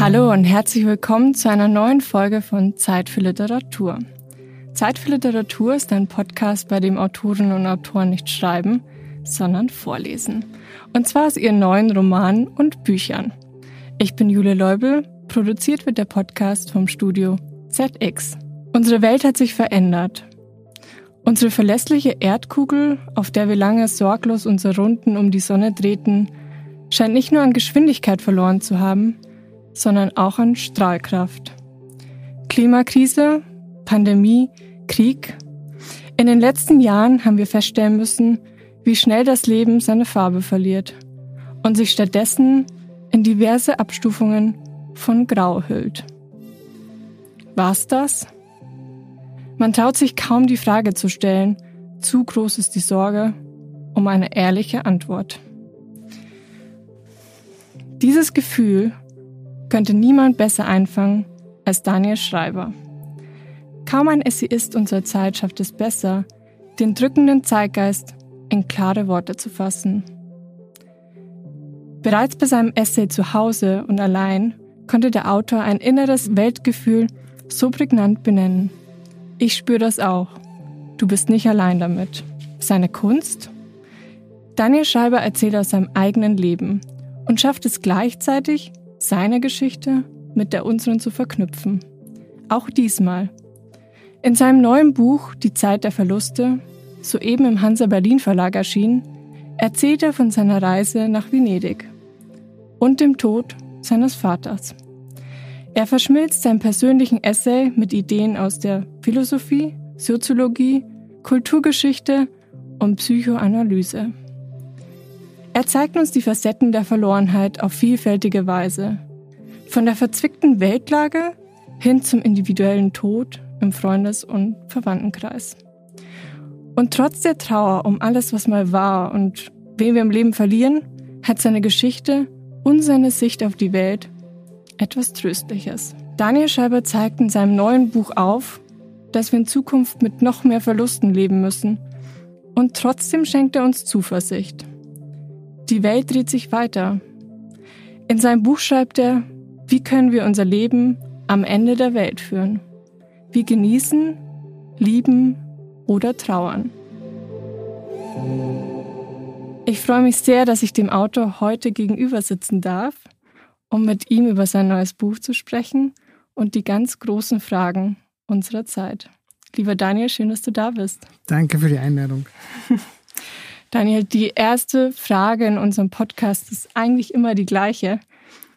Hallo und herzlich willkommen zu einer neuen Folge von Zeit für Literatur. Zeit für Literatur ist ein Podcast, bei dem Autorinnen und Autoren nicht schreiben, sondern vorlesen. Und zwar aus ihren neuen Romanen und Büchern. Ich bin Jule Leubel, produziert wird der Podcast vom Studio ZX. Unsere Welt hat sich verändert. Unsere verlässliche Erdkugel, auf der wir lange sorglos unsere Runden um die Sonne drehten, scheint nicht nur an Geschwindigkeit verloren zu haben, sondern auch an Strahlkraft. Klimakrise, Pandemie, Krieg. In den letzten Jahren haben wir feststellen müssen, wie schnell das Leben seine Farbe verliert und sich stattdessen in diverse Abstufungen von Grau hüllt. War's das? Man traut sich kaum die Frage zu stellen, zu groß ist die Sorge um eine ehrliche Antwort. Dieses Gefühl könnte niemand besser einfangen als Daniel Schreiber. Kaum ein Essayist unserer Zeit schafft es besser, den drückenden Zeitgeist in klare Worte zu fassen. Bereits bei seinem Essay zu Hause und allein konnte der Autor ein inneres Weltgefühl so prägnant benennen. Ich spüre das auch. Du bist nicht allein damit. Seine Kunst? Daniel Schreiber erzählt aus seinem eigenen Leben und schafft es gleichzeitig, seine Geschichte mit der unseren zu verknüpfen. Auch diesmal. In seinem neuen Buch Die Zeit der Verluste, soeben im Hansa Berlin Verlag erschienen, erzählt er von seiner Reise nach Venedig und dem Tod seines Vaters. Er verschmilzt seinen persönlichen Essay mit Ideen aus der Philosophie, Soziologie, Kulturgeschichte und Psychoanalyse. Er zeigt uns die Facetten der Verlorenheit auf vielfältige Weise. Von der verzwickten Weltlage hin zum individuellen Tod im Freundes- und Verwandtenkreis. Und trotz der Trauer um alles, was mal war und wen wir im Leben verlieren, hat seine Geschichte und seine Sicht auf die Welt etwas Tröstliches. Daniel Scheiber zeigt in seinem neuen Buch auf, dass wir in Zukunft mit noch mehr Verlusten leben müssen. Und trotzdem schenkt er uns Zuversicht. Die Welt dreht sich weiter. In seinem Buch schreibt er, wie können wir unser Leben am Ende der Welt führen? Wie genießen, lieben oder trauern? Ich freue mich sehr, dass ich dem Autor heute gegenüber sitzen darf, um mit ihm über sein neues Buch zu sprechen und die ganz großen Fragen unserer Zeit. Lieber Daniel, schön, dass du da bist. Danke für die Einladung. Daniel, die erste Frage in unserem Podcast ist eigentlich immer die gleiche,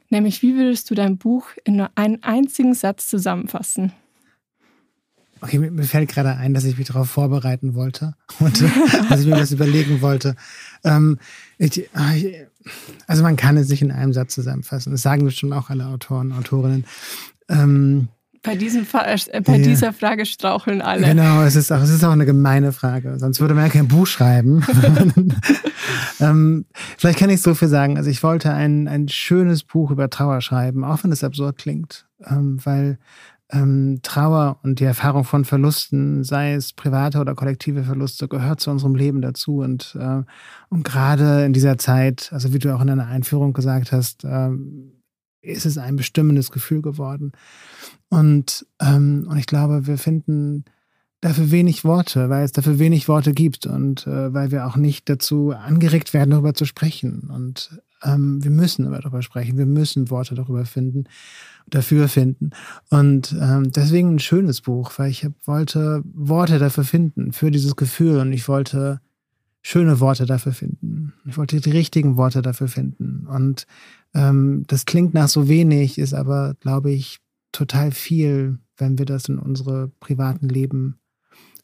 nämlich wie würdest du dein Buch in nur einen einzigen Satz zusammenfassen? Okay, mir fällt gerade ein, dass ich mich darauf vorbereiten wollte und dass ich mir das überlegen wollte. Ähm, ah, ich, also man kann es nicht in einem Satz zusammenfassen. Das sagen bestimmt auch alle Autoren, Autorinnen. Ähm, bei, diesem, äh, bei ja. dieser Frage straucheln alle. Genau, es ist, auch, es ist auch eine gemeine Frage. Sonst würde man ja kein Buch schreiben. ähm, vielleicht kann ich so viel sagen. Also ich wollte ein, ein schönes Buch über Trauer schreiben, auch wenn es absurd klingt. Ähm, weil ähm, Trauer und die Erfahrung von Verlusten, sei es private oder kollektive Verluste, gehört zu unserem Leben dazu. Und, äh, und gerade in dieser Zeit, also wie du auch in deiner Einführung gesagt hast, äh, ist es ein bestimmendes Gefühl geworden. Und, ähm, und ich glaube, wir finden dafür wenig Worte, weil es dafür wenig Worte gibt und äh, weil wir auch nicht dazu angeregt werden, darüber zu sprechen. Und ähm, wir müssen darüber sprechen, wir müssen Worte darüber finden, dafür finden. Und ähm, deswegen ein schönes Buch, weil ich wollte Worte dafür finden, für dieses Gefühl und ich wollte schöne Worte dafür finden. Ich wollte die richtigen Worte dafür finden. Und ähm, das klingt nach so wenig, ist aber, glaube ich, total viel, wenn wir das in unsere privaten Leben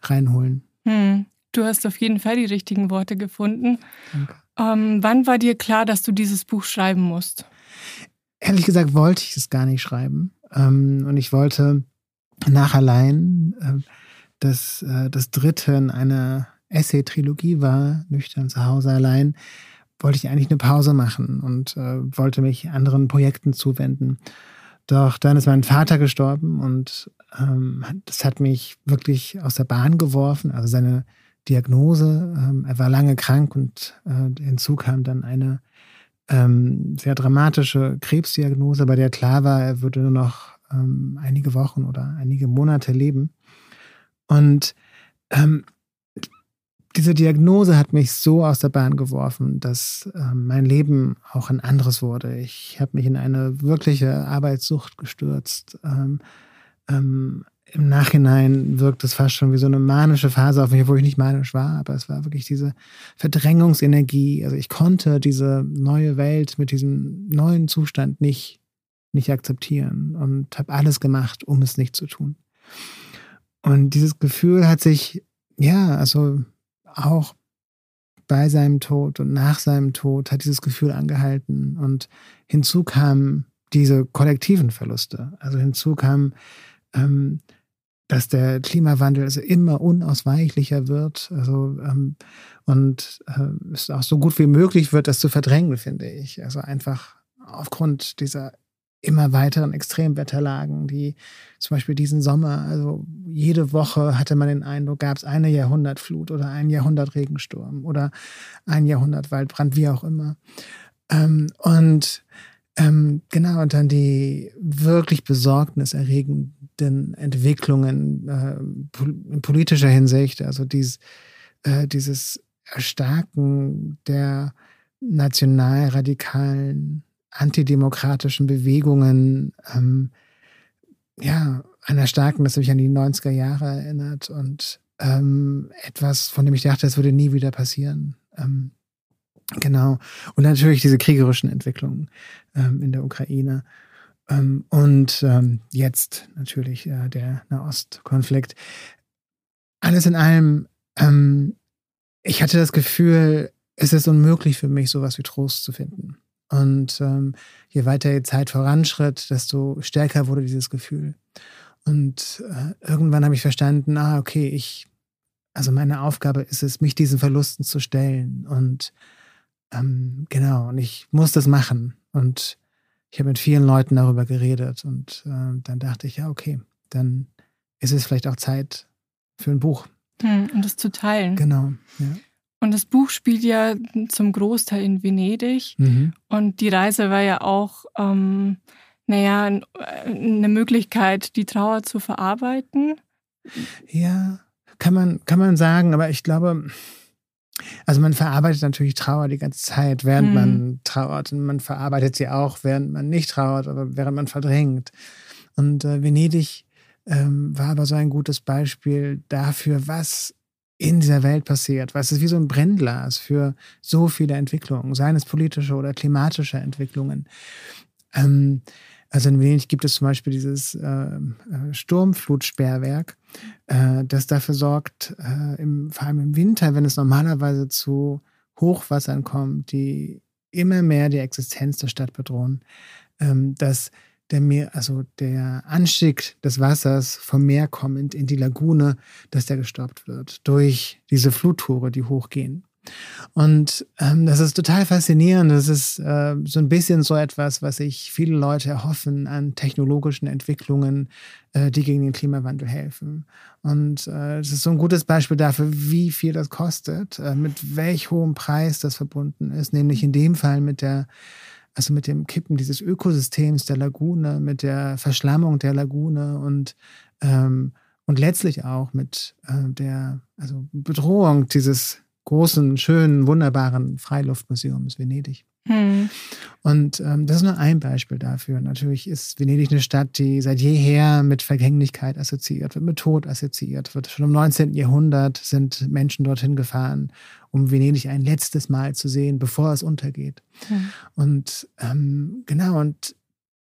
reinholen. Hm. Du hast auf jeden Fall die richtigen Worte gefunden. Ähm, wann war dir klar, dass du dieses Buch schreiben musst? Ehrlich gesagt wollte ich es gar nicht schreiben. Ähm, und ich wollte nach allein äh, das, äh, das dritte in einer Essay-Trilogie war, nüchtern zu Hause allein, wollte ich eigentlich eine Pause machen und äh, wollte mich anderen Projekten zuwenden. Doch dann ist mein Vater gestorben und ähm, das hat mich wirklich aus der Bahn geworfen. Also seine Diagnose, ähm, er war lange krank und äh, hinzu kam dann eine ähm, sehr dramatische Krebsdiagnose, bei der klar war, er würde nur noch ähm, einige Wochen oder einige Monate leben. Und ähm, diese Diagnose hat mich so aus der Bahn geworfen, dass äh, mein Leben auch ein anderes wurde. Ich habe mich in eine wirkliche Arbeitssucht gestürzt. Ähm, ähm, Im Nachhinein wirkt es fast schon wie so eine manische Phase auf mich, wo ich nicht manisch war, aber es war wirklich diese Verdrängungsenergie. Also ich konnte diese neue Welt mit diesem neuen Zustand nicht, nicht akzeptieren und habe alles gemacht, um es nicht zu tun. Und dieses Gefühl hat sich, ja, also auch bei seinem Tod und nach seinem Tod hat dieses Gefühl angehalten. Und hinzu kamen diese kollektiven Verluste. Also hinzu kam, ähm, dass der Klimawandel also immer unausweichlicher wird. Also ähm, und äh, es auch so gut wie möglich wird, das zu verdrängen, finde ich. Also einfach aufgrund dieser immer weiteren Extremwetterlagen, die zum Beispiel diesen Sommer, also jede Woche hatte man den Eindruck, gab es eine Jahrhundertflut oder ein Jahrhundertregensturm oder ein Jahrhundertwaldbrand, wie auch immer. Ähm, und ähm, genau, und dann die wirklich besorgniserregenden Entwicklungen äh, in politischer Hinsicht, also dies, äh, dieses Erstarken der nationalradikalen antidemokratischen Bewegungen, ähm, ja, einer starken, das mich an die 90er Jahre erinnert und ähm, etwas, von dem ich dachte, es würde nie wieder passieren. Ähm, genau. Und natürlich diese kriegerischen Entwicklungen ähm, in der Ukraine. Ähm, und ähm, jetzt natürlich äh, der Nahostkonflikt. Alles in allem, ich hatte das Gefühl, es ist unmöglich für mich, sowas wie Trost zu finden. Und ähm, je weiter die Zeit voranschritt, desto stärker wurde dieses Gefühl. Und äh, irgendwann habe ich verstanden, ah, okay, ich, also meine Aufgabe ist es, mich diesen Verlusten zu stellen. Und ähm, genau, und ich muss das machen. Und ich habe mit vielen Leuten darüber geredet. Und äh, dann dachte ich, ja, okay, dann ist es vielleicht auch Zeit für ein Buch. Hm, um das zu teilen. Genau, ja. Und das Buch spielt ja zum Großteil in Venedig. Mhm. Und die Reise war ja auch, ähm, naja, eine Möglichkeit, die Trauer zu verarbeiten. Ja, kann man, kann man sagen, aber ich glaube, also man verarbeitet natürlich Trauer die ganze Zeit, während mhm. man trauert. Und man verarbeitet sie auch, während man nicht trauert oder während man verdrängt. Und äh, Venedig ähm, war aber so ein gutes Beispiel dafür, was in dieser Welt passiert. Weil es ist wie so ein Brennglas für so viele Entwicklungen, seien es politische oder klimatische Entwicklungen. Ähm, also in Venedig gibt es zum Beispiel dieses äh, äh, Sturmflutsperrwerk, äh, das dafür sorgt, äh, im, vor allem im Winter, wenn es normalerweise zu Hochwassern kommt, die immer mehr die Existenz der Stadt bedrohen, ähm, dass der Meer, also der Anstieg des Wassers vom Meer kommend in die Lagune, dass der gestoppt wird durch diese Fluttore, die hochgehen. Und ähm, das ist total faszinierend. Das ist äh, so ein bisschen so etwas, was sich viele Leute erhoffen an technologischen Entwicklungen, äh, die gegen den Klimawandel helfen. Und äh, es ist so ein gutes Beispiel dafür, wie viel das kostet, äh, mit welch hohem Preis das verbunden ist, nämlich in dem Fall mit der also mit dem Kippen dieses Ökosystems der Lagune, mit der Verschlammung der Lagune und, ähm, und letztlich auch mit äh, der also Bedrohung dieses großen, schönen, wunderbaren Freiluftmuseums Venedig. Hm. Und ähm, das ist nur ein Beispiel dafür. Natürlich ist Venedig eine Stadt, die seit jeher mit Vergänglichkeit assoziiert wird, mit Tod assoziiert wird. Schon im 19. Jahrhundert sind Menschen dorthin gefahren, um Venedig ein letztes Mal zu sehen, bevor es untergeht. Hm. Und ähm, genau, und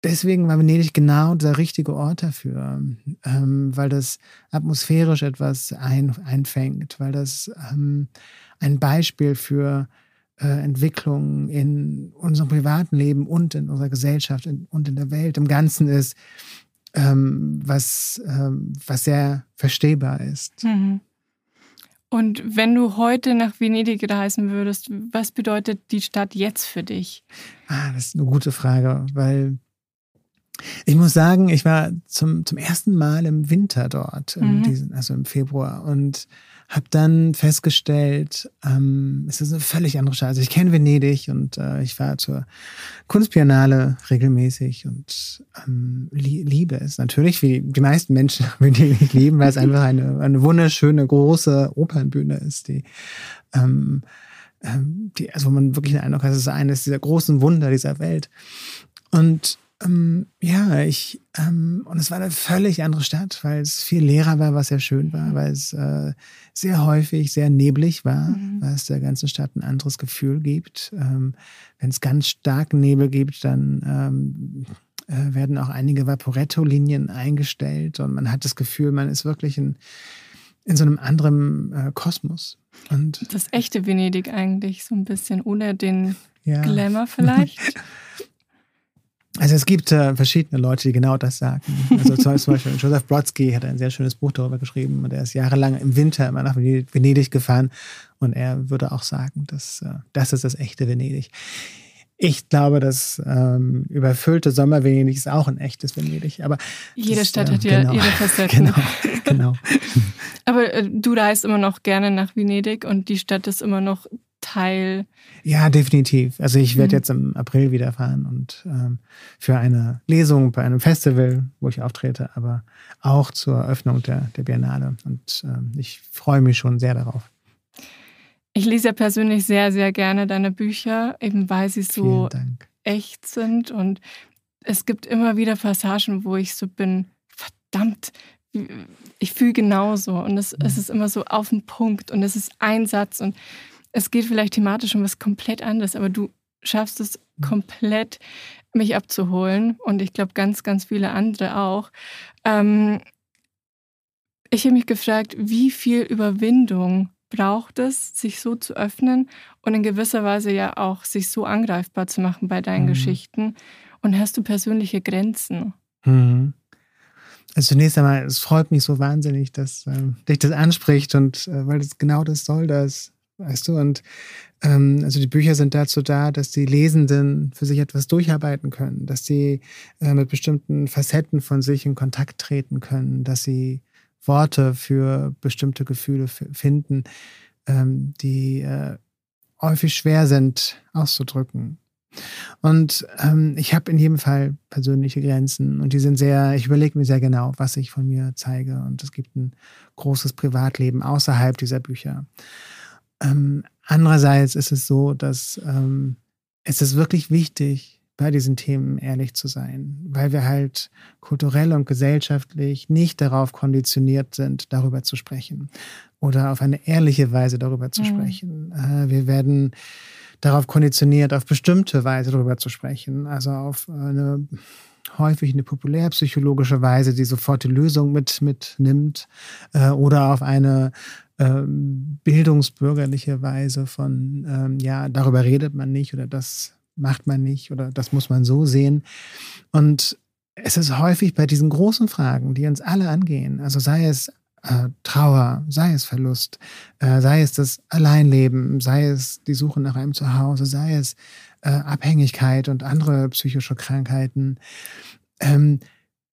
deswegen war Venedig genau der richtige Ort dafür, ähm, weil das atmosphärisch etwas ein, einfängt, weil das ähm, ein Beispiel für äh, Entwicklung in unserem privaten Leben und in unserer Gesellschaft und in der Welt im Ganzen ist, ähm, was, ähm, was sehr verstehbar ist. Mhm. Und wenn du heute nach Venedig reisen würdest, was bedeutet die Stadt jetzt für dich? Ah, das ist eine gute Frage, weil Ich muss sagen, ich war zum, zum ersten Mal im Winter dort, Mhm. diesen, also im Februar, und habe dann festgestellt, ähm, es ist eine völlig andere Stadt. Also ich kenne Venedig und äh, ich war zur Kunstbiennale regelmäßig und ähm, lie liebe es natürlich, wie die meisten Menschen Venedig lieben, weil es einfach eine, eine wunderschöne, große Opernbühne ist, die ähm, ähm, die, also wo man wirklich den Eindruck hat, es ist eines dieser großen Wunder dieser Welt. Und ähm, ja, ich, ähm, und es war eine völlig andere Stadt, weil es viel leerer war, was sehr schön war, weil es äh, sehr häufig sehr neblig war, Mhm. weil es der ganzen Stadt ein anderes Gefühl gibt. Ähm, Wenn es ganz starken Nebel gibt, dann ähm, äh, werden auch einige Vaporetto-Linien eingestellt und man hat das Gefühl, man ist wirklich in, in so einem anderen äh, Kosmos. Und Das echte Venedig eigentlich, so ein bisschen ohne den ja. Glamour vielleicht. Also es gibt äh, verschiedene Leute, die genau das sagen. Also zum Beispiel Joseph Brodsky hat ein sehr schönes Buch darüber geschrieben und er ist jahrelang im Winter immer nach Venedig gefahren und er würde auch sagen, dass äh, das ist das echte Venedig. Ich glaube, das ähm, überfüllte Sommer Venedig ist auch ein echtes Venedig. Aber Jede das, Stadt äh, hat ja genau. ihre Facetten. Genau, genau. Aber äh, du reist immer noch gerne nach Venedig und die Stadt ist immer noch Teil. Ja, definitiv. Also ich werde Mhm. jetzt im April wieder fahren und ähm, für eine Lesung bei einem Festival, wo ich auftrete, aber auch zur Eröffnung der, der Biennale. Und ähm, ich freue mich schon sehr darauf. Ich lese ja persönlich sehr, sehr gerne deine Bücher, eben weil sie so echt sind. Und es gibt immer wieder Passagen, wo ich so bin, verdammt, ich fühle genauso. Und es, es ist immer so auf den Punkt und es ist ein Satz und es geht vielleicht thematisch um was komplett anderes, aber du schaffst es komplett, mich abzuholen. Und ich glaube, ganz, ganz viele andere auch. Ähm, ich habe mich gefragt, wie viel Überwindung braucht es, sich so zu öffnen und in gewisser Weise ja auch sich so angreifbar zu machen bei deinen Mhm. Geschichten? Und hast du persönliche Grenzen? Mhm. Also zunächst einmal, es freut mich so wahnsinnig, dass ähm, dich das anspricht und äh, weil das genau das soll das, weißt du. Und ähm, also die Bücher sind dazu da, dass die Lesenden für sich etwas durcharbeiten können, dass sie äh, mit bestimmten Facetten von sich in Kontakt treten können, dass sie Worte für bestimmte Gefühle finden, ähm, die äh, häufig schwer sind auszudrücken. Und ähm, ich habe in jedem Fall persönliche Grenzen und die sind sehr, ich überlege mir sehr genau, was ich von mir zeige. Und es gibt ein großes Privatleben außerhalb dieser Bücher. Ähm, andererseits ist es so, dass ähm, es ist wirklich wichtig, bei diesen Themen ehrlich zu sein, weil wir halt kulturell und gesellschaftlich nicht darauf konditioniert sind, darüber zu sprechen oder auf eine ehrliche Weise darüber zu Mhm. sprechen. Äh, wir werden darauf konditioniert, auf bestimmte Weise darüber zu sprechen, also auf eine häufig eine populärpsychologische Weise, die sofort die Lösung mit, mitnimmt, äh, oder auf eine ähm, bildungsbürgerliche Weise von, ähm, ja, darüber redet man nicht oder das macht man nicht oder das muss man so sehen. Und es ist häufig bei diesen großen Fragen, die uns alle angehen, also sei es äh, Trauer, sei es Verlust, äh, sei es das Alleinleben, sei es die Suche nach einem Zuhause, sei es äh, Abhängigkeit und andere psychische Krankheiten. Ähm,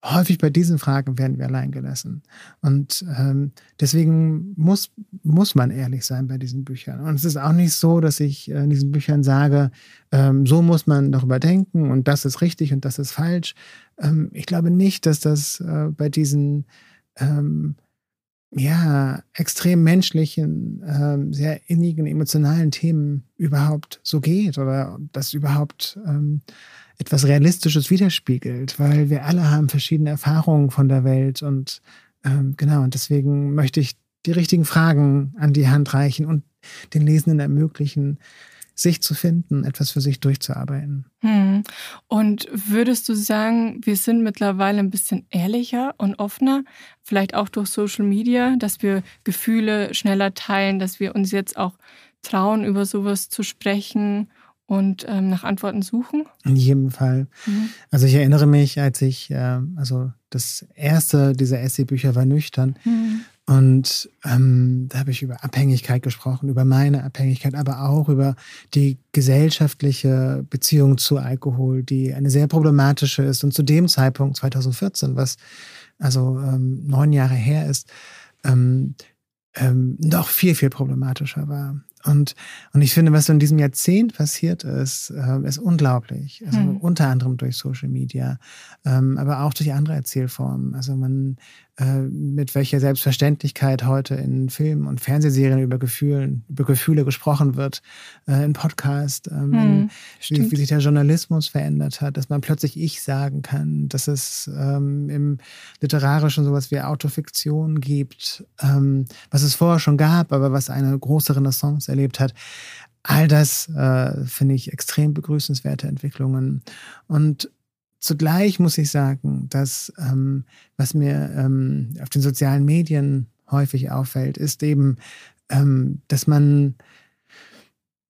häufig bei diesen Fragen werden wir allein gelassen. Und ähm, deswegen muss, muss man ehrlich sein bei diesen Büchern. Und es ist auch nicht so, dass ich äh, in diesen Büchern sage, ähm, so muss man darüber denken und das ist richtig und das ist falsch. Ähm, ich glaube nicht, dass das äh, bei diesen ähm, ja, extrem menschlichen, ähm, sehr innigen, emotionalen Themen überhaupt so geht oder das überhaupt ähm, etwas Realistisches widerspiegelt, weil wir alle haben verschiedene Erfahrungen von der Welt und ähm, genau, und deswegen möchte ich die richtigen Fragen an die Hand reichen und den Lesenden ermöglichen, sich zu finden, etwas für sich durchzuarbeiten. Hm. Und würdest du sagen, wir sind mittlerweile ein bisschen ehrlicher und offener, vielleicht auch durch Social Media, dass wir Gefühle schneller teilen, dass wir uns jetzt auch trauen, über sowas zu sprechen und ähm, nach Antworten suchen? In jedem Fall. Mhm. Also ich erinnere mich, als ich, äh, also das erste dieser Essay-Bücher war nüchtern, Mhm. Und ähm, da habe ich über Abhängigkeit gesprochen, über meine Abhängigkeit, aber auch über die gesellschaftliche Beziehung zu Alkohol, die eine sehr problematische ist. Und zu dem Zeitpunkt, 2014, was also ähm, neun Jahre her ist, ähm, ähm, noch viel, viel problematischer war. Und, und ich finde, was in diesem Jahrzehnt passiert ist, äh, ist unglaublich. Also hm. unter anderem durch Social Media, ähm, aber auch durch andere Erzählformen. Also man, äh, mit welcher Selbstverständlichkeit heute in Filmen und Fernsehserien über Gefühle, über Gefühle gesprochen wird, äh, in Podcast, ähm, hm, wie, wie, sich der Journalismus verändert hat, dass man plötzlich ich sagen kann, dass es ähm, im Literarischen sowas wie Autofiktion gibt, ähm, was es vorher schon gab, aber was eine große Renaissance erlebt hat. All das äh, finde ich extrem begrüßenswerte Entwicklungen. Und Zugleich muss ich sagen, dass ähm, was mir ähm, auf den sozialen Medien häufig auffällt, ist eben, ähm, dass man,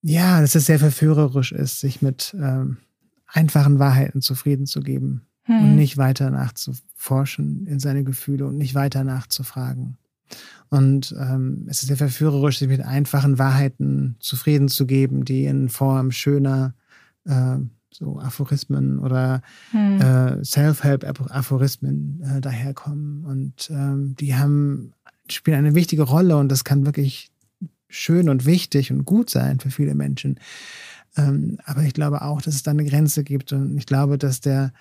ja, dass es sehr verführerisch ist, sich mit ähm, einfachen Wahrheiten zufrieden zu geben hm. und nicht weiter nachzuforschen in seine Gefühle und nicht weiter nachzufragen. Und ähm, es ist sehr verführerisch, sich mit einfachen Wahrheiten zufrieden zu geben, die in Form schöner äh, so Aphorismen oder hm. äh, Self-Help-Aphorismen äh, daherkommen. Und ähm, die haben, spielen eine wichtige Rolle und das kann wirklich schön und wichtig und gut sein für viele Menschen. Ähm, aber ich glaube auch, dass es da eine Grenze gibt und ich glaube, dass der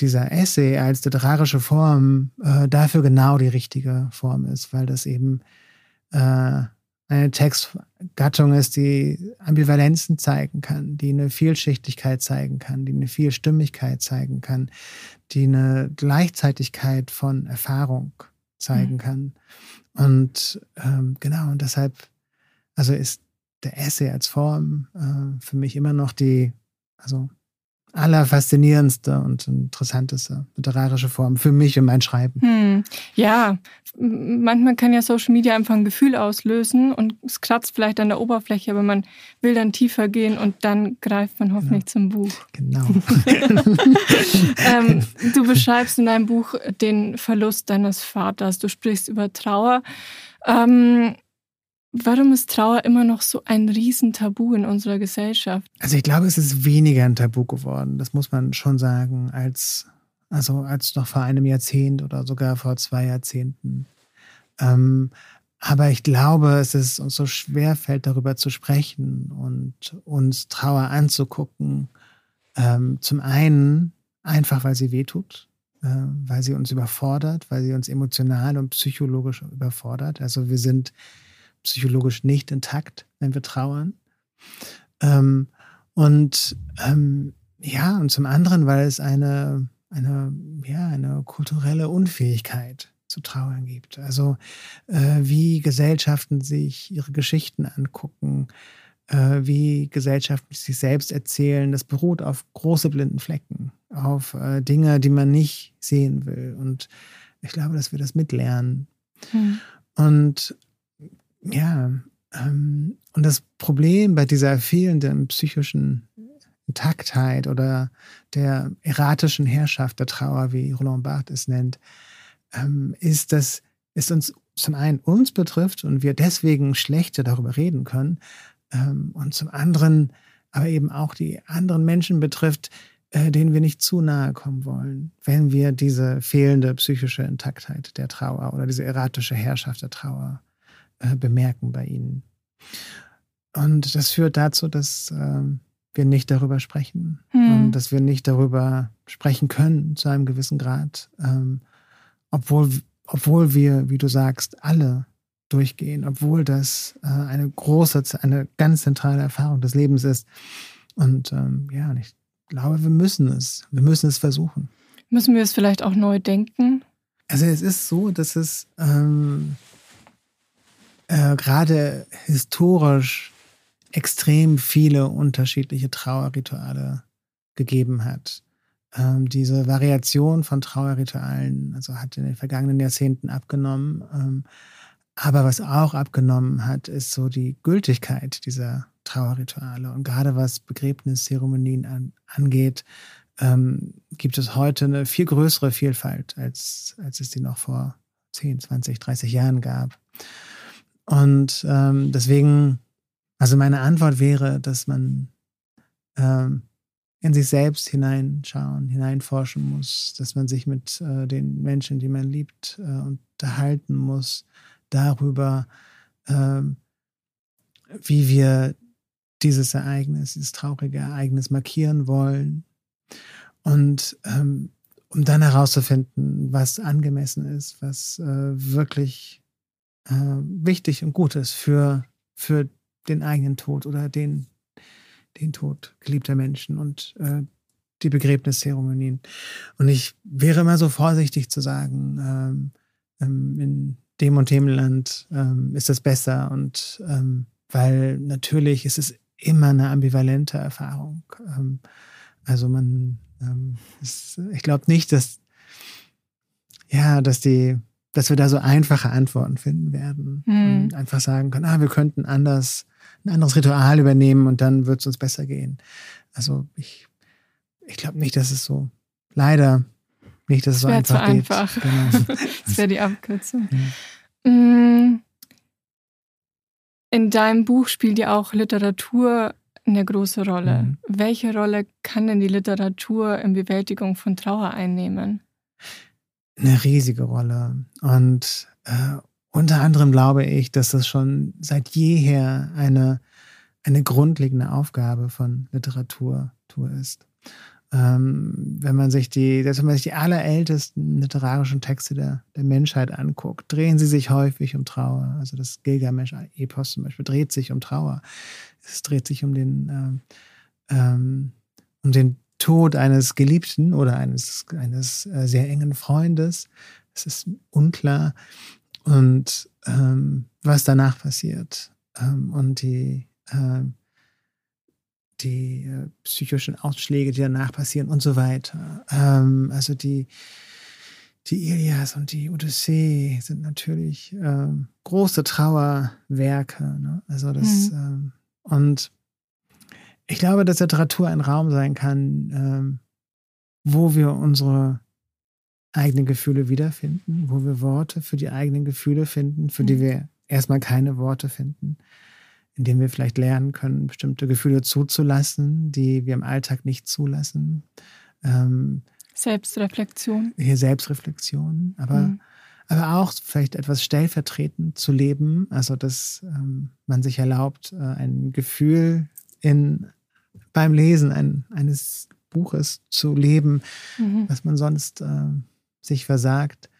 dieser Essay als literarische Form äh, dafür genau die richtige Form ist, weil das eben äh, eine Textgattung ist, die Ambivalenzen zeigen kann, die eine Vielschichtigkeit zeigen kann, die eine Vielstimmigkeit zeigen kann, die eine Gleichzeitigkeit von Erfahrung zeigen mhm. kann. Und ähm, genau, und deshalb, also ist der Essay als Form äh, für mich immer noch die, also allerfaszinierendste und interessanteste literarische Form für mich und mein Schreiben. Hm. Ja, manchmal kann ja Social Media einfach ein Gefühl auslösen und es kratzt vielleicht an der Oberfläche, aber man will dann tiefer gehen und dann greift man hoffentlich genau. zum Buch. Genau. ähm, du beschreibst in deinem Buch den Verlust deines Vaters. Du sprichst über Trauer. Ähm, Warum ist Trauer immer noch so ein Riesentabu in unserer Gesellschaft? Also ich glaube, es ist weniger ein Tabu geworden, das muss man schon sagen, als, also als noch vor einem Jahrzehnt oder sogar vor zwei Jahrzehnten. Ähm, aber ich glaube, es ist uns so schwer fällt, darüber zu sprechen und uns Trauer anzugucken. Ähm, zum einen einfach, weil sie wehtut, äh, weil sie uns überfordert, weil sie uns emotional und psychologisch überfordert. Also wir sind psychologisch nicht intakt, wenn wir trauern. Ähm, und ähm, ja, und zum anderen, weil es eine, eine, ja, eine kulturelle Unfähigkeit zu trauern gibt. Also äh, wie Gesellschaften sich ihre Geschichten angucken, äh, wie Gesellschaften sich selbst erzählen, das beruht auf große blinden Flecken, auf äh, Dinge, die man nicht sehen will. Und ich glaube, dass wir das mitlernen. Hm. Und ja, ähm, und das Problem bei dieser fehlenden psychischen Intaktheit oder der erratischen Herrschaft der Trauer, wie Roland Barthes es nennt, ähm, ist, dass es uns zum einen uns betrifft und wir deswegen schlechter darüber reden können ähm, und zum anderen aber eben auch die anderen Menschen betrifft, äh, denen wir nicht zu nahe kommen wollen, wenn wir diese fehlende psychische Intaktheit der Trauer oder diese erratische Herrschaft der Trauer äh, bemerken bei ihnen. Und das führt dazu, dass äh, wir nicht darüber sprechen hm. und dass wir nicht darüber sprechen können zu einem gewissen Grad, ähm, obwohl, obwohl wir, wie du sagst, alle durchgehen, obwohl das äh, eine große, eine ganz zentrale Erfahrung des Lebens ist. Und ähm, ja, ich glaube, wir müssen es, wir müssen es versuchen. Müssen wir es vielleicht auch neu denken? Also es ist so, dass es ähm, äh, gerade historisch extrem viele unterschiedliche Trauerrituale gegeben hat. Ähm, diese Variation von Trauerritualen also hat in den vergangenen Jahrzehnten abgenommen. Ähm, aber was auch abgenommen hat, ist so die Gültigkeit dieser Trauerrituale. Und gerade was Begräbniszeremonien an, angeht, ähm, gibt es heute eine viel größere Vielfalt, als, als es die noch vor 10, 20, 30 Jahren gab. Und ähm, deswegen, also meine Antwort wäre, dass man ähm, in sich selbst hineinschauen, hineinforschen muss, dass man sich mit äh, den Menschen, die man liebt, äh, unterhalten muss darüber, äh, wie wir dieses Ereignis, dieses traurige Ereignis markieren wollen. Und ähm, um dann herauszufinden, was angemessen ist, was äh, wirklich äh, wichtig und gut ist für, für den eigenen Tod oder den, den Tod geliebter Menschen und äh, die Begräbniszeremonien. Und ich wäre immer so vorsichtig zu sagen, ähm, ähm, in dem und dem Land ähm, ist das besser und ähm, weil natürlich ist es immer eine ambivalente Erfahrung. Ähm, also man, ähm, ist, ich glaube nicht, dass ja, dass die, dass wir da so einfache Antworten finden werden. Mhm. Und einfach sagen können, ah, wir könnten anders, ein anderes Ritual übernehmen und dann wird es uns besser gehen. Also ich, ich glaube nicht, dass es so, leider nicht, dass es so einfach zu geht. einfach. Genau. das wäre die Abkürzung. Mm. In deinem Buch spielt ja auch Literatur eine große Rolle. Mhm. Welche Rolle kann denn die Literatur in Bewältigung von Trauer einnehmen? Eine riesige Rolle. Und äh, unter anderem glaube ich, dass das schon seit jeher eine, eine grundlegende Aufgabe von Literatur ist. Ähm, wenn man sich die, wenn man sich die allerältesten literarischen Texte der, der Menschheit anguckt, drehen sie sich häufig um Trauer. Also das Gilgamesch-Epos zum Beispiel dreht sich um Trauer. Es dreht sich um den, äh, ähm, um den Tod eines Geliebten oder eines, eines äh, sehr engen Freundes. Es ist unklar. Und ähm, was danach passiert. Ähm, und die, äh, die äh, psychischen Ausschläge, die danach passieren und so weiter. Ähm, also die, die Ilias und die Odyssee sind natürlich ähm, große Trauerwerke. Ne? Also das, mhm. ähm, und ich glaube, dass Literatur ein Raum sein kann, ähm, wo wir unsere eigenen Gefühle wiederfinden, wo wir Worte für die eigenen Gefühle finden, für mhm. die wir erstmal keine Worte finden in dem wir vielleicht lernen können, bestimmte Gefühle zuzulassen, die wir im Alltag nicht zulassen. Ähm, Selbstreflexion. Hier Selbstreflexion, aber, mhm. aber auch vielleicht etwas stellvertretend zu leben, also dass ähm, man sich erlaubt, äh, ein Gefühl in, beim Lesen ein, eines Buches zu leben, mhm. was man sonst äh, sich versagt.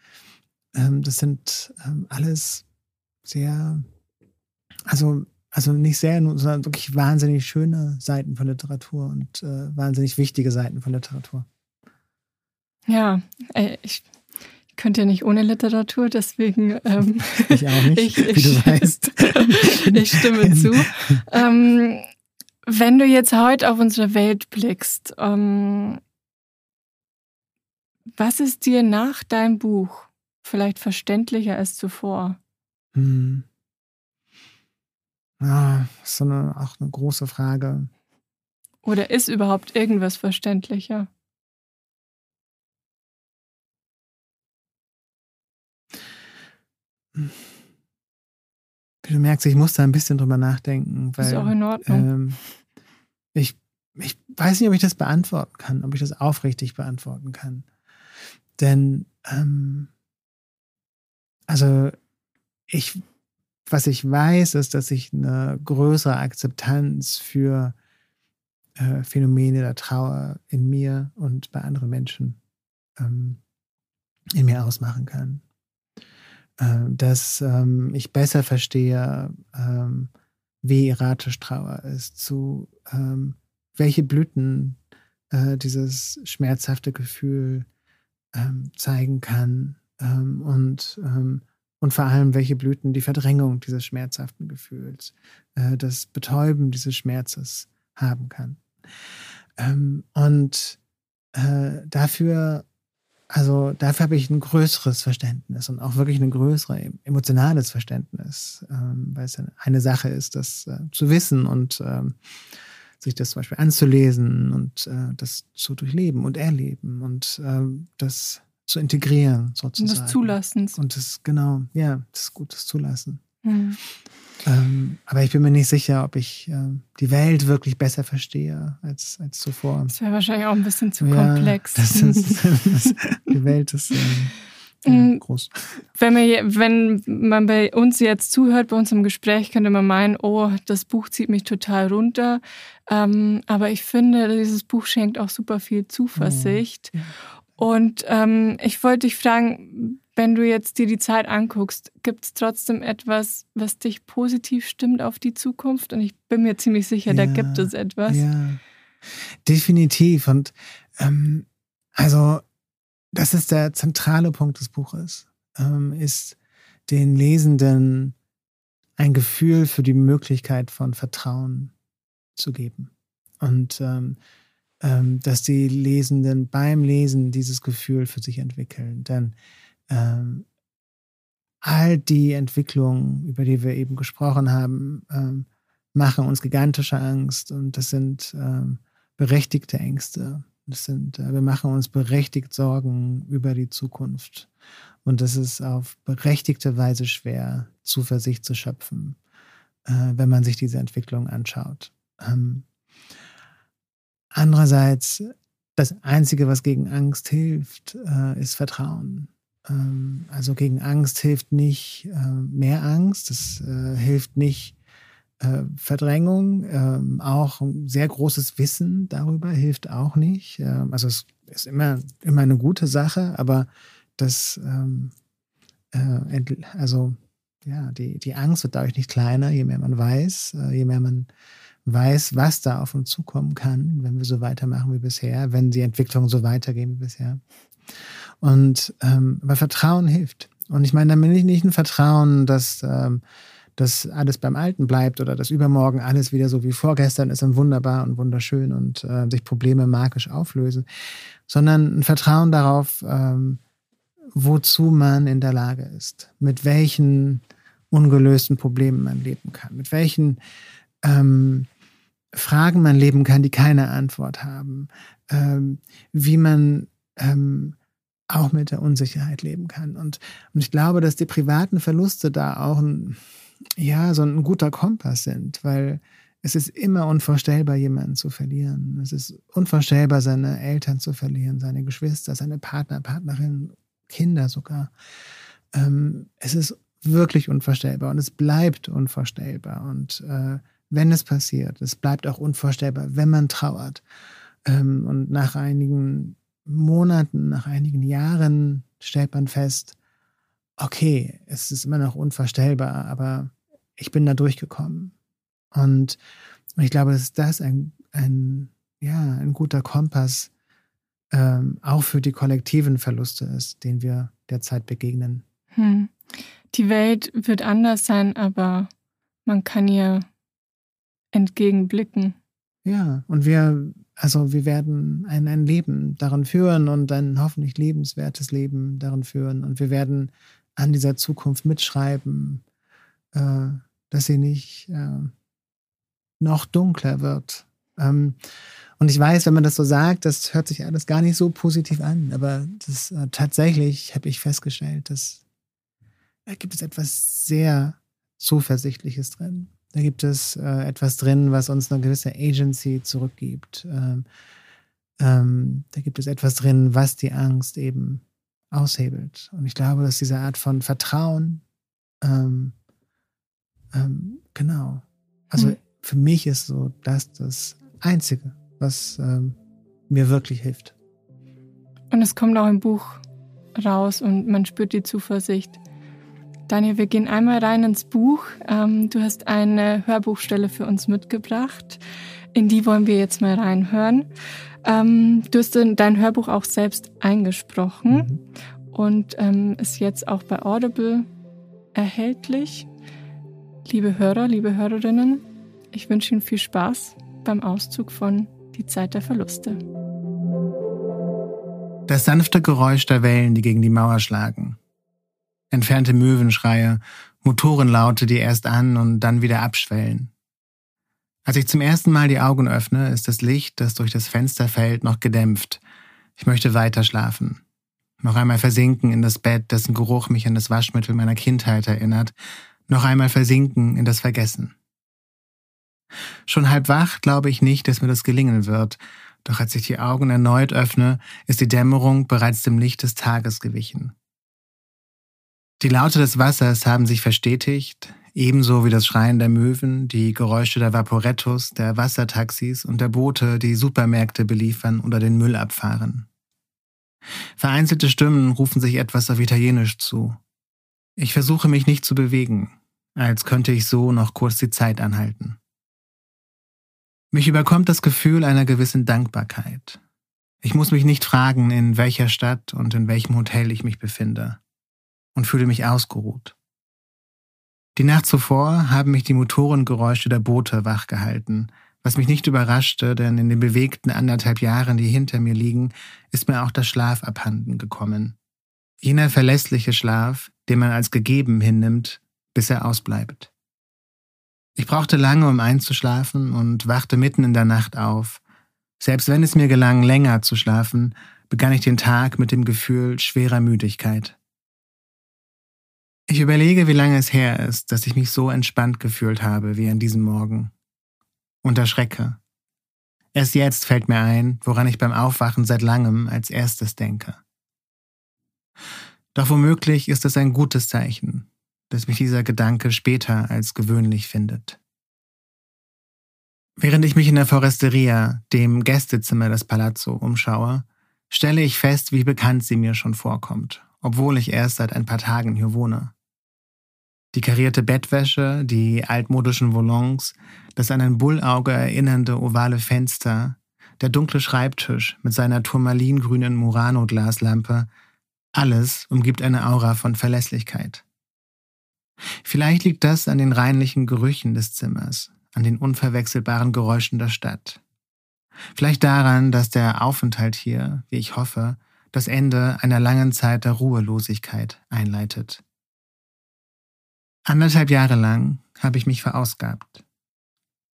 Ähm, das sind ähm, alles sehr, also also nicht sehr, sondern wirklich wahnsinnig schöne Seiten von Literatur und äh, wahnsinnig wichtige Seiten von Literatur. Ja, ich könnte ja nicht ohne Literatur, deswegen. Ähm, ich auch nicht, ich, wie du weißt. ich stimme zu. Ähm, wenn du jetzt heute auf unsere Welt blickst, ähm, was ist dir nach deinem Buch vielleicht verständlicher als zuvor? Hm. Das ist eine, auch eine große Frage. Oder ist überhaupt irgendwas verständlicher? Wie du merkst, ich muss da ein bisschen drüber nachdenken. Weil, ist auch in Ordnung. Ähm, ich, ich weiß nicht, ob ich das beantworten kann, ob ich das aufrichtig beantworten kann. Denn, ähm, also, ich was ich weiß, ist, dass ich eine größere Akzeptanz für äh, Phänomene der Trauer in mir und bei anderen Menschen ähm, in mir ausmachen kann. Äh, dass ähm, ich besser verstehe, ähm, wie erratisch Trauer ist, zu ähm, welche Blüten äh, dieses schmerzhafte Gefühl ähm, zeigen kann ähm, und und vor allem, welche Blüten die Verdrängung dieses schmerzhaften Gefühls, äh, das Betäuben dieses Schmerzes haben kann. Ähm, und äh, dafür, also dafür habe ich ein größeres Verständnis und auch wirklich ein größeres emotionales Verständnis, ähm, weil es eine Sache ist, das äh, zu wissen und ähm, sich das zum Beispiel anzulesen und äh, das zu durchleben und erleben und ähm, das zu integrieren, sozusagen. Und des Zulassens. Und das, genau, ja, das ist gutes Zulassen. Mhm. Ähm, aber ich bin mir nicht sicher, ob ich äh, die Welt wirklich besser verstehe als, als zuvor. Das wäre wahrscheinlich auch ein bisschen zu ja, komplex. Das ist, das, die Welt ist ähm, groß. Wenn man, wenn man bei uns jetzt zuhört, bei unserem Gespräch, könnte man meinen, oh, das Buch zieht mich total runter. Ähm, aber ich finde, dieses Buch schenkt auch super viel Zuversicht. Oh. Und ähm, ich wollte dich fragen, wenn du jetzt dir die Zeit anguckst, gibt es trotzdem etwas, was dich positiv stimmt auf die Zukunft? Und ich bin mir ziemlich sicher, ja, da gibt es etwas. Ja, definitiv. Und ähm, also, das ist der zentrale Punkt des Buches, ähm, ist den Lesenden ein Gefühl für die Möglichkeit von Vertrauen zu geben. Und ähm, ähm, dass die Lesenden beim Lesen dieses Gefühl für sich entwickeln. Denn ähm, all die Entwicklungen, über die wir eben gesprochen haben, ähm, machen uns gigantische Angst und das sind ähm, berechtigte Ängste. Das sind, äh, wir machen uns berechtigt Sorgen über die Zukunft. Und es ist auf berechtigte Weise schwer, Zuversicht zu schöpfen, äh, wenn man sich diese Entwicklung anschaut. Ähm, andererseits, das Einzige, was gegen Angst hilft, äh, ist Vertrauen. Ähm, also gegen Angst hilft nicht äh, mehr Angst, es äh, hilft nicht äh, Verdrängung, ähm, auch ein sehr großes Wissen darüber hilft auch nicht. Ähm, also es ist immer, immer eine gute Sache, aber das, also ja, die, die Angst wird dadurch nicht kleiner, je mehr man weiß, je mehr man weiß, was da auf uns zukommen kann, wenn wir so weitermachen wie bisher, wenn die Entwicklungen so weitergehen wie bisher. Und ähm, aber Vertrauen hilft. Und ich meine damit nicht ein Vertrauen, dass, ähm, dass alles beim Alten bleibt oder dass übermorgen alles wieder so wie vorgestern ist und wunderbar und wunderschön und äh, sich Probleme magisch auflösen, sondern ein Vertrauen darauf, ähm, wozu man in der Lage ist, mit welchen ungelösten Problemen man leben kann, mit welchen ähm, Fragen man leben kann, die keine Antwort haben, ähm, wie man ähm, auch mit der Unsicherheit leben kann. Und, und ich glaube, dass die privaten Verluste da auch ein, ja, so ein guter Kompass sind, weil es ist immer unvorstellbar, jemanden zu verlieren. Es ist unvorstellbar, seine Eltern zu verlieren, seine Geschwister, seine Partner, Partnerin, Kinder sogar. Ähm, es ist wirklich unvorstellbar und es bleibt unvorstellbar. Und äh, wenn es passiert, es bleibt auch unvorstellbar, wenn man trauert. Ähm, und nach einigen Monaten, nach einigen Jahren stellt man fest, okay, es ist immer noch unvorstellbar, aber ich bin da durchgekommen. Und ich glaube, dass das ein, ein, ja, ein guter Kompass ähm, auch für die kollektiven Verluste ist, denen wir derzeit begegnen. Hm. Die Welt wird anders sein, aber man kann ihr entgegenblicken. Ja, und wir also wir werden ein, ein Leben darin führen und ein hoffentlich lebenswertes Leben darin führen. Und wir werden an dieser Zukunft mitschreiben, äh, dass sie nicht äh, noch dunkler wird. Ähm, und ich weiß, wenn man das so sagt, das hört sich alles gar nicht so positiv an. Aber das äh, tatsächlich habe ich festgestellt, dass da gibt es etwas sehr Zuversichtliches drin. Da gibt es äh, etwas drin, was uns eine gewisse Agency zurückgibt. Ähm, ähm, da gibt es etwas drin, was die Angst eben aushebelt. Und ich glaube, dass diese Art von Vertrauen, ähm, ähm genau, also hm. für mich ist so das das Einzige, was ähm, mir wirklich hilft. Und es kommt auch im Buch raus und man spürt die Zuversicht. Daniel, wir gehen einmal rein ins Buch. Ähm, du hast eine Hörbuchstelle für uns mitgebracht. In die wollen wir jetzt mal reinhören. Ähm, du hast dein Hörbuch auch selbst eingesprochen mhm. und ähm, ist jetzt auch bei Audible erhältlich. Liebe Hörer, liebe Hörerinnen, ich wünsche Ihnen viel Spaß beim Auszug von Die Zeit der Verluste. Das sanfte Geräusch der Wellen, die gegen die Mauer schlagen entfernte Möwenschreie, Motorenlaute, die erst an und dann wieder abschwellen. Als ich zum ersten Mal die Augen öffne, ist das Licht, das durch das Fenster fällt, noch gedämpft. Ich möchte weiter schlafen. noch einmal versinken in das Bett, dessen Geruch mich an das Waschmittel meiner Kindheit erinnert, noch einmal versinken in das Vergessen. Schon halb wach glaube ich nicht, dass mir das gelingen wird, doch als ich die Augen erneut öffne, ist die Dämmerung bereits dem Licht des Tages gewichen. Die Laute des Wassers haben sich verstetigt, ebenso wie das Schreien der Möwen, die Geräusche der Vaporettos, der Wassertaxis und der Boote, die Supermärkte beliefern oder den Müll abfahren. Vereinzelte Stimmen rufen sich etwas auf Italienisch zu. Ich versuche mich nicht zu bewegen, als könnte ich so noch kurz die Zeit anhalten. Mich überkommt das Gefühl einer gewissen Dankbarkeit. Ich muss mich nicht fragen, in welcher Stadt und in welchem Hotel ich mich befinde und fühle mich ausgeruht. Die Nacht zuvor haben mich die Motorengeräusche der Boote wachgehalten, was mich nicht überraschte, denn in den bewegten anderthalb Jahren, die hinter mir liegen, ist mir auch der Schlaf abhanden gekommen. Jener verlässliche Schlaf, den man als gegeben hinnimmt, bis er ausbleibt. Ich brauchte lange, um einzuschlafen und wachte mitten in der Nacht auf. Selbst wenn es mir gelang, länger zu schlafen, begann ich den Tag mit dem Gefühl schwerer Müdigkeit. Ich überlege, wie lange es her ist, dass ich mich so entspannt gefühlt habe wie an diesem Morgen. Und erschrecke. Erst jetzt fällt mir ein, woran ich beim Aufwachen seit langem als erstes denke. Doch womöglich ist es ein gutes Zeichen, dass mich dieser Gedanke später als gewöhnlich findet. Während ich mich in der Foresteria, dem Gästezimmer des Palazzo, umschaue, stelle ich fest, wie bekannt sie mir schon vorkommt, obwohl ich erst seit ein paar Tagen hier wohne. Die karierte Bettwäsche, die altmodischen Volants, das an ein Bullauge erinnernde ovale Fenster, der dunkle Schreibtisch mit seiner turmalingrünen Murano-Glaslampe, alles umgibt eine Aura von Verlässlichkeit. Vielleicht liegt das an den reinlichen Gerüchen des Zimmers, an den unverwechselbaren Geräuschen der Stadt. Vielleicht daran, dass der Aufenthalt hier, wie ich hoffe, das Ende einer langen Zeit der Ruhelosigkeit einleitet. Anderthalb Jahre lang habe ich mich verausgabt.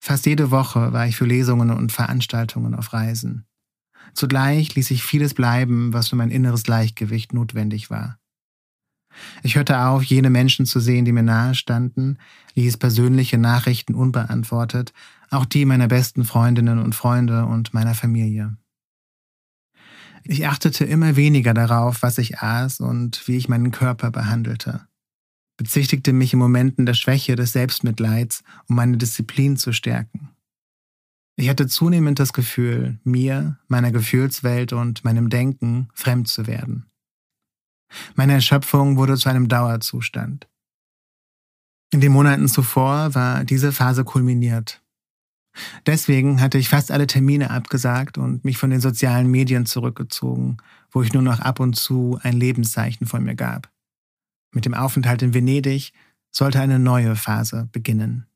Fast jede Woche war ich für Lesungen und Veranstaltungen auf Reisen. Zugleich ließ ich vieles bleiben, was für mein inneres Gleichgewicht notwendig war. Ich hörte auf, jene Menschen zu sehen, die mir nahe standen, ließ persönliche Nachrichten unbeantwortet, auch die meiner besten Freundinnen und Freunde und meiner Familie. Ich achtete immer weniger darauf, was ich aß und wie ich meinen Körper behandelte bezichtigte mich in Momenten der Schwäche des Selbstmitleids, um meine Disziplin zu stärken. Ich hatte zunehmend das Gefühl, mir, meiner Gefühlswelt und meinem Denken fremd zu werden. Meine Erschöpfung wurde zu einem Dauerzustand. In den Monaten zuvor war diese Phase kulminiert. Deswegen hatte ich fast alle Termine abgesagt und mich von den sozialen Medien zurückgezogen, wo ich nur noch ab und zu ein Lebenszeichen von mir gab. Mit dem Aufenthalt in Venedig sollte eine neue Phase beginnen.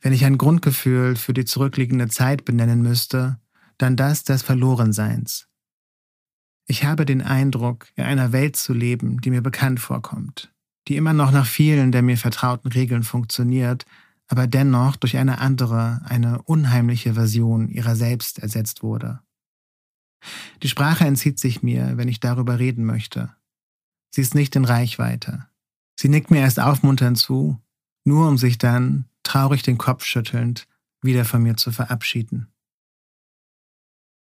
Wenn ich ein Grundgefühl für die zurückliegende Zeit benennen müsste, dann das des Verlorenseins. Ich habe den Eindruck, in einer Welt zu leben, die mir bekannt vorkommt, die immer noch nach vielen der mir vertrauten Regeln funktioniert, aber dennoch durch eine andere, eine unheimliche Version ihrer selbst ersetzt wurde. Die Sprache entzieht sich mir, wenn ich darüber reden möchte. Sie ist nicht in Reichweite. Sie nickt mir erst aufmunternd zu, nur um sich dann, traurig den Kopf schüttelnd, wieder von mir zu verabschieden.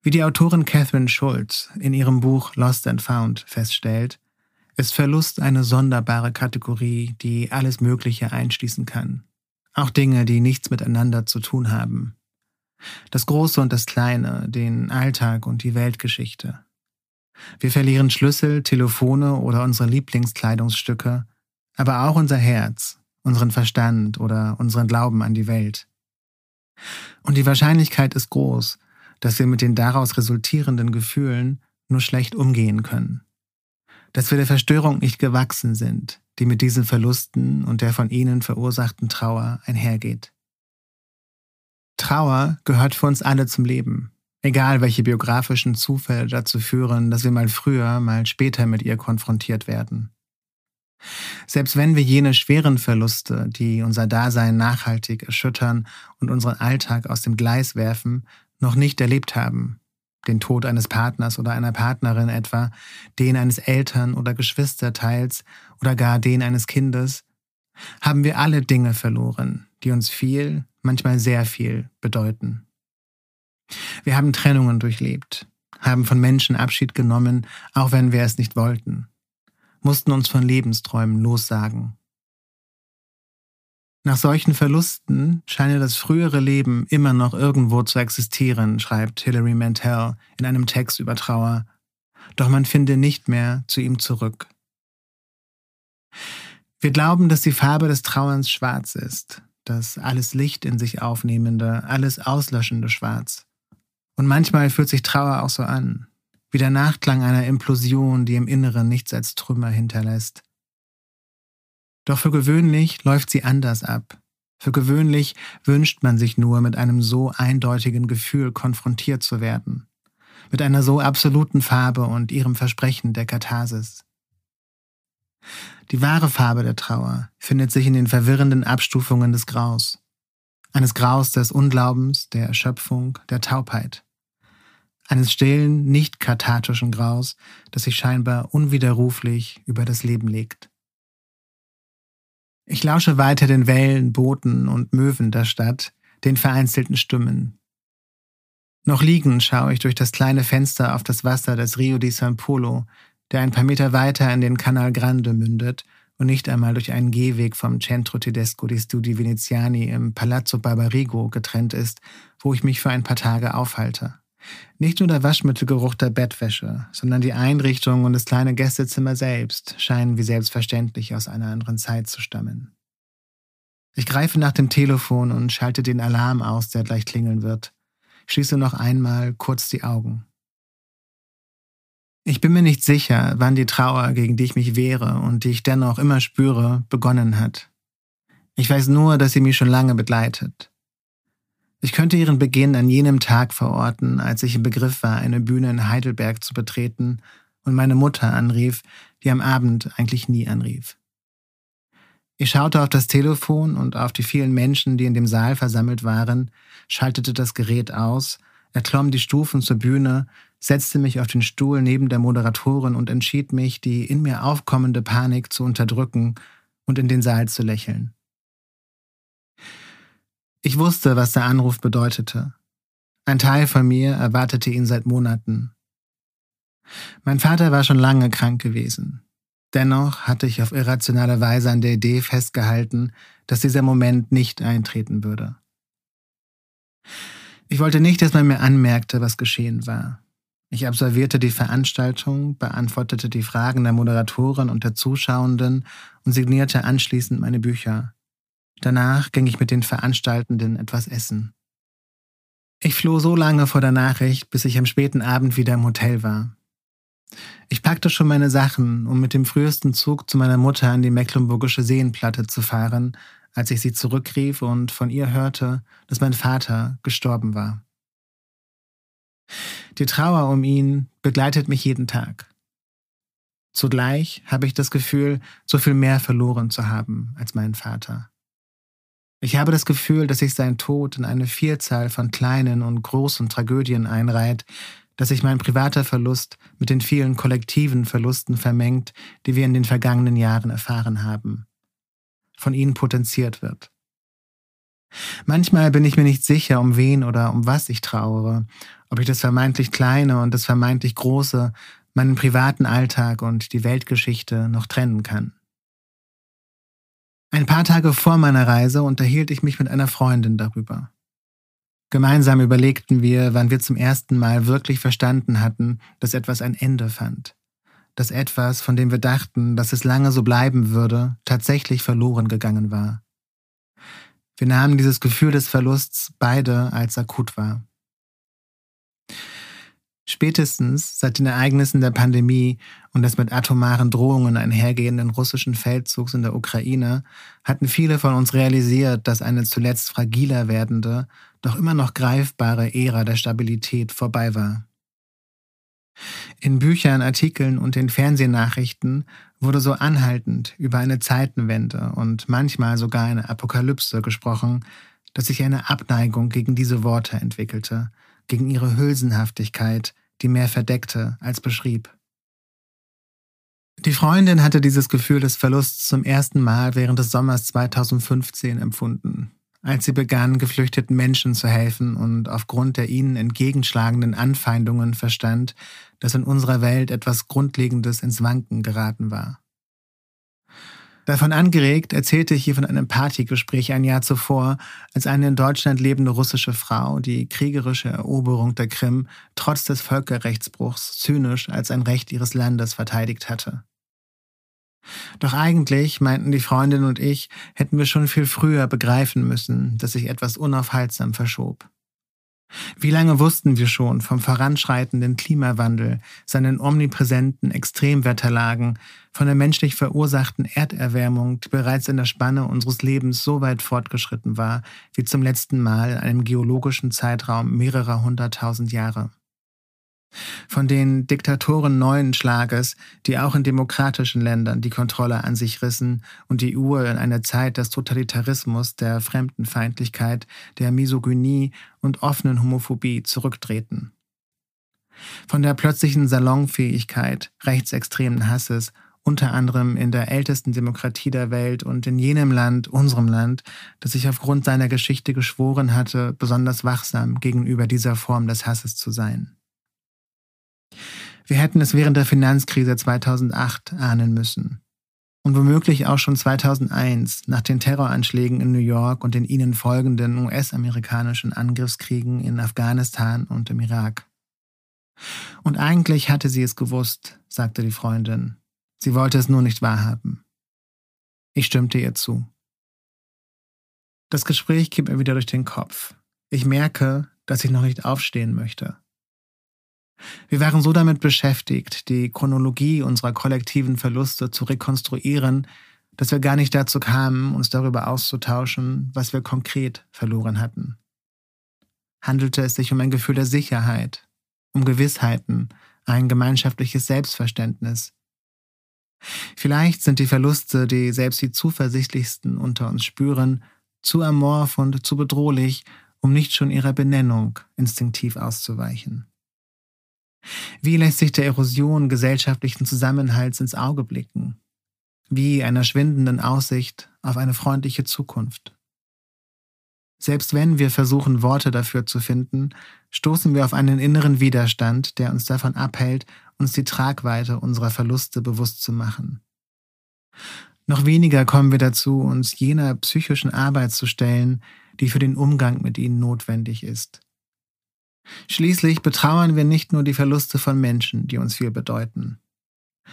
Wie die Autorin Catherine Schultz in ihrem Buch Lost and Found feststellt, ist Verlust eine sonderbare Kategorie, die alles Mögliche einschließen kann. Auch Dinge, die nichts miteinander zu tun haben. Das Große und das Kleine, den Alltag und die Weltgeschichte. Wir verlieren Schlüssel, Telefone oder unsere Lieblingskleidungsstücke, aber auch unser Herz, unseren Verstand oder unseren Glauben an die Welt. Und die Wahrscheinlichkeit ist groß, dass wir mit den daraus resultierenden Gefühlen nur schlecht umgehen können. Dass wir der Verstörung nicht gewachsen sind, die mit diesen Verlusten und der von ihnen verursachten Trauer einhergeht. Trauer gehört für uns alle zum Leben. Egal, welche biografischen Zufälle dazu führen, dass wir mal früher, mal später mit ihr konfrontiert werden. Selbst wenn wir jene schweren Verluste, die unser Dasein nachhaltig erschüttern und unseren Alltag aus dem Gleis werfen, noch nicht erlebt haben, den Tod eines Partners oder einer Partnerin etwa, den eines Eltern- oder Geschwisterteils oder gar den eines Kindes, haben wir alle Dinge verloren, die uns viel, manchmal sehr viel bedeuten. Wir haben Trennungen durchlebt, haben von Menschen Abschied genommen, auch wenn wir es nicht wollten, mussten uns von Lebensträumen lossagen. Nach solchen Verlusten scheine das frühere Leben immer noch irgendwo zu existieren, schreibt Hilary Mantel in einem Text über Trauer, doch man finde nicht mehr zu ihm zurück. Wir glauben, dass die Farbe des Trauerns schwarz ist, das alles Licht in sich aufnehmende, alles auslöschende Schwarz. Und manchmal fühlt sich Trauer auch so an, wie der Nachklang einer Implosion, die im Inneren nichts als Trümmer hinterlässt. Doch für gewöhnlich läuft sie anders ab. Für gewöhnlich wünscht man sich nur, mit einem so eindeutigen Gefühl konfrontiert zu werden, mit einer so absoluten Farbe und ihrem Versprechen der Katharsis. Die wahre Farbe der Trauer findet sich in den verwirrenden Abstufungen des Graus. Eines Graus des Unglaubens, der Erschöpfung, der Taubheit. Eines stillen, nicht kathartischen Graus, das sich scheinbar unwiderruflich über das Leben legt. Ich lausche weiter den Wellen, Booten und Möwen der Stadt, den vereinzelten Stimmen. Noch liegend schaue ich durch das kleine Fenster auf das Wasser des Rio di San Polo, der ein paar Meter weiter in den Canal Grande mündet und nicht einmal durch einen Gehweg vom Centro Tedesco di Studi Veneziani im Palazzo Barbarigo getrennt ist, wo ich mich für ein paar Tage aufhalte. Nicht nur der Waschmittelgeruch der Bettwäsche, sondern die Einrichtung und das kleine Gästezimmer selbst scheinen wie selbstverständlich aus einer anderen Zeit zu stammen. Ich greife nach dem Telefon und schalte den Alarm aus, der gleich klingeln wird. Schließe noch einmal kurz die Augen. Ich bin mir nicht sicher, wann die Trauer, gegen die ich mich wehre und die ich dennoch immer spüre, begonnen hat. Ich weiß nur, dass sie mich schon lange begleitet. Ich könnte ihren Beginn an jenem Tag verorten, als ich im Begriff war, eine Bühne in Heidelberg zu betreten und meine Mutter anrief, die am Abend eigentlich nie anrief. Ich schaute auf das Telefon und auf die vielen Menschen, die in dem Saal versammelt waren, schaltete das Gerät aus, erklomm die Stufen zur Bühne, setzte mich auf den Stuhl neben der Moderatorin und entschied mich, die in mir aufkommende Panik zu unterdrücken und in den Saal zu lächeln. Ich wusste, was der Anruf bedeutete. Ein Teil von mir erwartete ihn seit Monaten. Mein Vater war schon lange krank gewesen. Dennoch hatte ich auf irrationale Weise an der Idee festgehalten, dass dieser Moment nicht eintreten würde. Ich wollte nicht, dass man mir anmerkte, was geschehen war. Ich absolvierte die Veranstaltung, beantwortete die Fragen der Moderatorin und der Zuschauenden und signierte anschließend meine Bücher. Danach ging ich mit den Veranstaltenden etwas essen. Ich floh so lange vor der Nachricht, bis ich am späten Abend wieder im Hotel war. Ich packte schon meine Sachen, um mit dem frühesten Zug zu meiner Mutter an die Mecklenburgische Seenplatte zu fahren, als ich sie zurückrief und von ihr hörte, dass mein Vater gestorben war. Die Trauer um ihn begleitet mich jeden Tag. Zugleich habe ich das Gefühl, so viel mehr verloren zu haben als meinen Vater. Ich habe das Gefühl, dass sich sein Tod in eine Vielzahl von kleinen und großen Tragödien einreiht, dass sich mein privater Verlust mit den vielen kollektiven Verlusten vermengt, die wir in den vergangenen Jahren erfahren haben, von ihnen potenziert wird. Manchmal bin ich mir nicht sicher, um wen oder um was ich trauere, ob ich das vermeintlich Kleine und das vermeintlich Große, meinen privaten Alltag und die Weltgeschichte noch trennen kann. Ein paar Tage vor meiner Reise unterhielt ich mich mit einer Freundin darüber. Gemeinsam überlegten wir, wann wir zum ersten Mal wirklich verstanden hatten, dass etwas ein Ende fand. Dass etwas, von dem wir dachten, dass es lange so bleiben würde, tatsächlich verloren gegangen war. Wir nahmen dieses Gefühl des Verlusts beide als akut wahr. Spätestens seit den Ereignissen der Pandemie und des mit atomaren Drohungen einhergehenden russischen Feldzugs in der Ukraine hatten viele von uns realisiert, dass eine zuletzt fragiler werdende, doch immer noch greifbare Ära der Stabilität vorbei war. In Büchern, Artikeln und den Fernsehnachrichten wurde so anhaltend über eine Zeitenwende und manchmal sogar eine Apokalypse gesprochen, dass sich eine Abneigung gegen diese Worte entwickelte, gegen ihre Hülsenhaftigkeit, die mehr verdeckte als beschrieb. Die Freundin hatte dieses Gefühl des Verlusts zum ersten Mal während des Sommers 2015 empfunden, als sie begann, geflüchteten Menschen zu helfen und aufgrund der ihnen entgegenschlagenden Anfeindungen verstand, dass in unserer Welt etwas Grundlegendes ins Wanken geraten war. Davon angeregt erzählte ich ihr von einem Partygespräch ein Jahr zuvor, als eine in Deutschland lebende russische Frau die kriegerische Eroberung der Krim trotz des Völkerrechtsbruchs zynisch als ein Recht ihres Landes verteidigt hatte. Doch eigentlich, meinten die Freundin und ich, hätten wir schon viel früher begreifen müssen, dass sich etwas unaufhaltsam verschob. Wie lange wussten wir schon vom voranschreitenden Klimawandel, seinen omnipräsenten Extremwetterlagen, von der menschlich verursachten Erderwärmung, die bereits in der Spanne unseres Lebens so weit fortgeschritten war, wie zum letzten Mal in einem geologischen Zeitraum mehrerer hunderttausend Jahre von den Diktatoren neuen Schlages, die auch in demokratischen Ländern die Kontrolle an sich rissen und die Uhr in einer Zeit des Totalitarismus, der Fremdenfeindlichkeit, der Misogynie und offenen Homophobie zurücktreten. Von der plötzlichen Salonfähigkeit rechtsextremen Hasses unter anderem in der ältesten Demokratie der Welt und in jenem Land, unserem Land, das sich aufgrund seiner Geschichte geschworen hatte, besonders wachsam gegenüber dieser Form des Hasses zu sein. Wir hätten es während der Finanzkrise 2008 ahnen müssen. Und womöglich auch schon 2001 nach den Terroranschlägen in New York und den ihnen folgenden US-amerikanischen Angriffskriegen in Afghanistan und im Irak. Und eigentlich hatte sie es gewusst, sagte die Freundin. Sie wollte es nur nicht wahrhaben. Ich stimmte ihr zu. Das Gespräch geht mir wieder durch den Kopf. Ich merke, dass ich noch nicht aufstehen möchte. Wir waren so damit beschäftigt, die Chronologie unserer kollektiven Verluste zu rekonstruieren, dass wir gar nicht dazu kamen, uns darüber auszutauschen, was wir konkret verloren hatten. Handelte es sich um ein Gefühl der Sicherheit, um Gewissheiten, ein gemeinschaftliches Selbstverständnis. Vielleicht sind die Verluste, die selbst die zuversichtlichsten unter uns spüren, zu amorph und zu bedrohlich, um nicht schon ihrer Benennung instinktiv auszuweichen. Wie lässt sich der Erosion gesellschaftlichen Zusammenhalts ins Auge blicken? Wie einer schwindenden Aussicht auf eine freundliche Zukunft. Selbst wenn wir versuchen, Worte dafür zu finden, stoßen wir auf einen inneren Widerstand, der uns davon abhält, uns die Tragweite unserer Verluste bewusst zu machen. Noch weniger kommen wir dazu, uns jener psychischen Arbeit zu stellen, die für den Umgang mit ihnen notwendig ist. Schließlich betrauern wir nicht nur die Verluste von Menschen, die uns viel bedeuten.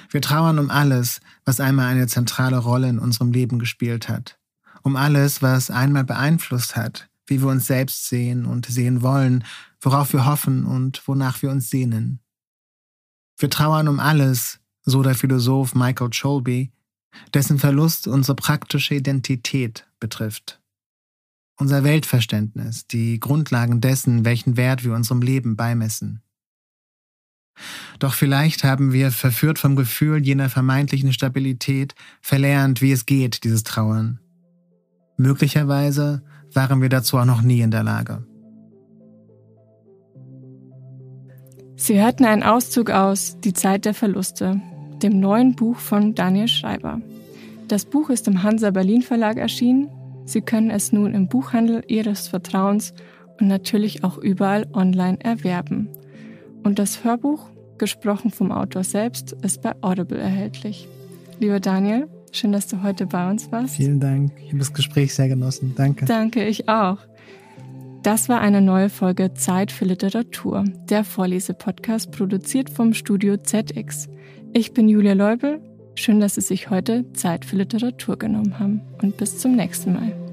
Wir trauern um alles, was einmal eine zentrale Rolle in unserem Leben gespielt hat. Um alles, was einmal beeinflusst hat, wie wir uns selbst sehen und sehen wollen, worauf wir hoffen und wonach wir uns sehnen. Wir trauern um alles, so der Philosoph Michael Cholby, dessen Verlust unsere praktische Identität betrifft unser Weltverständnis, die Grundlagen dessen, welchen Wert wir unserem Leben beimessen. Doch vielleicht haben wir, verführt vom Gefühl jener vermeintlichen Stabilität, verlernt, wie es geht, dieses Trauern. Möglicherweise waren wir dazu auch noch nie in der Lage. Sie hörten einen Auszug aus Die Zeit der Verluste, dem neuen Buch von Daniel Schreiber. Das Buch ist im Hansa Berlin Verlag erschienen Sie können es nun im Buchhandel Ihres Vertrauens und natürlich auch überall online erwerben. Und das Hörbuch, gesprochen vom Autor selbst, ist bei Audible erhältlich. Lieber Daniel, schön, dass du heute bei uns warst. Vielen Dank. Ich habe das Gespräch sehr genossen. Danke. Danke, ich auch. Das war eine neue Folge Zeit für Literatur, der Vorlesepodcast produziert vom Studio ZX. Ich bin Julia Leubel Schön, dass Sie sich heute Zeit für Literatur genommen haben und bis zum nächsten Mal.